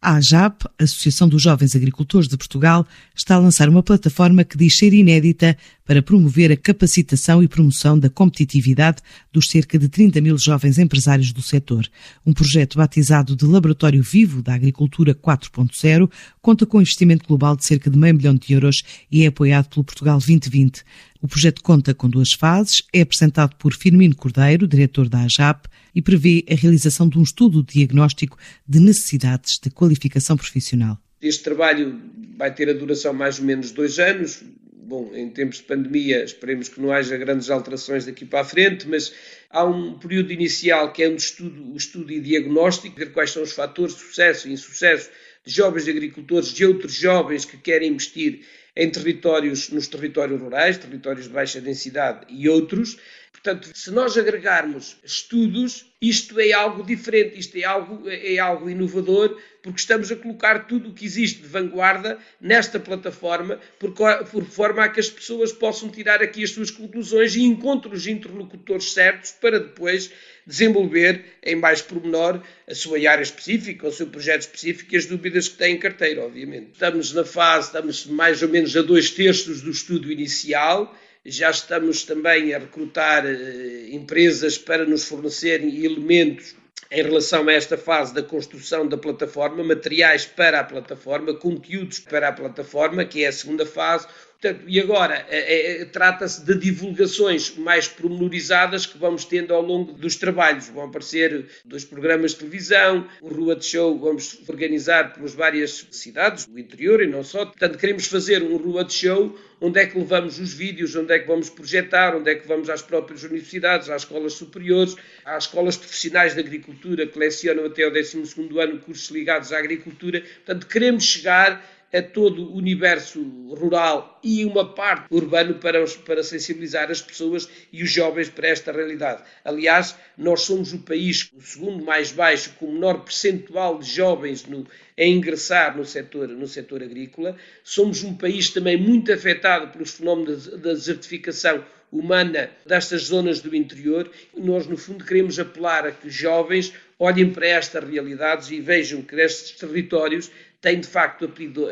A AJAP, Associação dos Jovens Agricultores de Portugal, está a lançar uma plataforma que diz ser inédita para promover a capacitação e promoção da competitividade dos cerca de 30 mil jovens empresários do setor. Um projeto batizado de Laboratório Vivo da Agricultura 4.0 conta com um investimento global de cerca de meio milhão de euros e é apoiado pelo Portugal 2020. O projeto conta com duas fases, é apresentado por Firmino Cordeiro, diretor da AJAP, e prevê a realização de um estudo diagnóstico de necessidades de qualificação profissional. Este trabalho vai ter a duração mais ou menos dois anos. Bom, em tempos de pandemia, esperemos que não haja grandes alterações daqui para a frente, mas há um período inicial que é um estudo, o estudo e diagnóstico, ver quais são os fatores de sucesso e insucesso jovens agricultores, de outros jovens que querem investir em territórios, nos territórios rurais, territórios de baixa densidade e outros. Portanto, se nós agregarmos estudos, isto é algo diferente, isto é algo, é algo inovador, porque estamos a colocar tudo o que existe de vanguarda nesta plataforma, por, por forma a que as pessoas possam tirar aqui as suas conclusões e encontrem os interlocutores certos para depois desenvolver em mais pormenor a sua área específica, o seu projeto específico e as dúvidas que têm em carteira, obviamente. Estamos na fase, estamos mais ou menos a dois terços do estudo inicial, já estamos também a recrutar eh, empresas para nos fornecerem elementos em relação a esta fase da construção da plataforma, materiais para a plataforma, conteúdos para a plataforma, que é a segunda fase. Portanto, e agora é, é, trata-se de divulgações mais pormenorizadas que vamos tendo ao longo dos trabalhos. Vão aparecer dois programas de televisão, o Rua de Show vamos organizar pelas várias cidades do interior e não só. Portanto, queremos fazer um Rua de Show onde é que levamos os vídeos, onde é que vamos projetar, onde é que vamos às próprias universidades, às escolas superiores, às escolas profissionais de agricultura que lecionam até o 12 ano cursos ligados à agricultura. Portanto, queremos chegar a todo o universo rural e uma parte urbano para, para sensibilizar as pessoas e os jovens para esta realidade. Aliás, nós somos o país, o segundo mais baixo, com o menor percentual de jovens no, a ingressar no setor, no setor agrícola. Somos um país também muito afetado pelos fenómenos da desertificação humana destas zonas do interior. Nós, no fundo, queremos apelar a que os jovens olhem para estas realidades e vejam que estes territórios têm de facto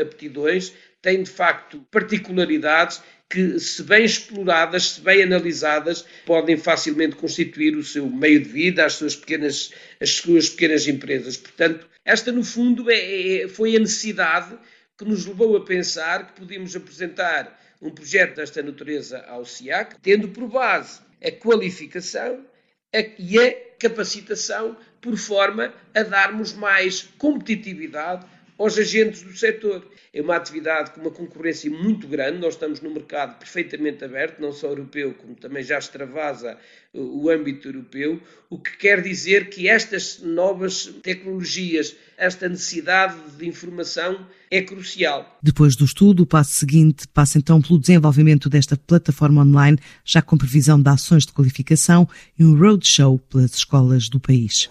aptidões, têm de facto particularidades que, se bem exploradas, se bem analisadas, podem facilmente constituir o seu meio de vida, as suas pequenas, as suas pequenas empresas. Portanto, esta, no fundo, é, é, foi a necessidade que nos levou a pensar que podíamos apresentar um projeto desta natureza ao SIAC, tendo por base a qualificação e a capacitação, por forma a darmos mais competitividade aos agentes do setor. É uma atividade com uma concorrência muito grande, nós estamos no mercado perfeitamente aberto, não só europeu, como também já extravasa o âmbito europeu, o que quer dizer que estas novas tecnologias, esta necessidade de informação é crucial. Depois do estudo, o passo seguinte passa então pelo desenvolvimento desta plataforma online, já com previsão de ações de qualificação e um roadshow pelas escolas do país.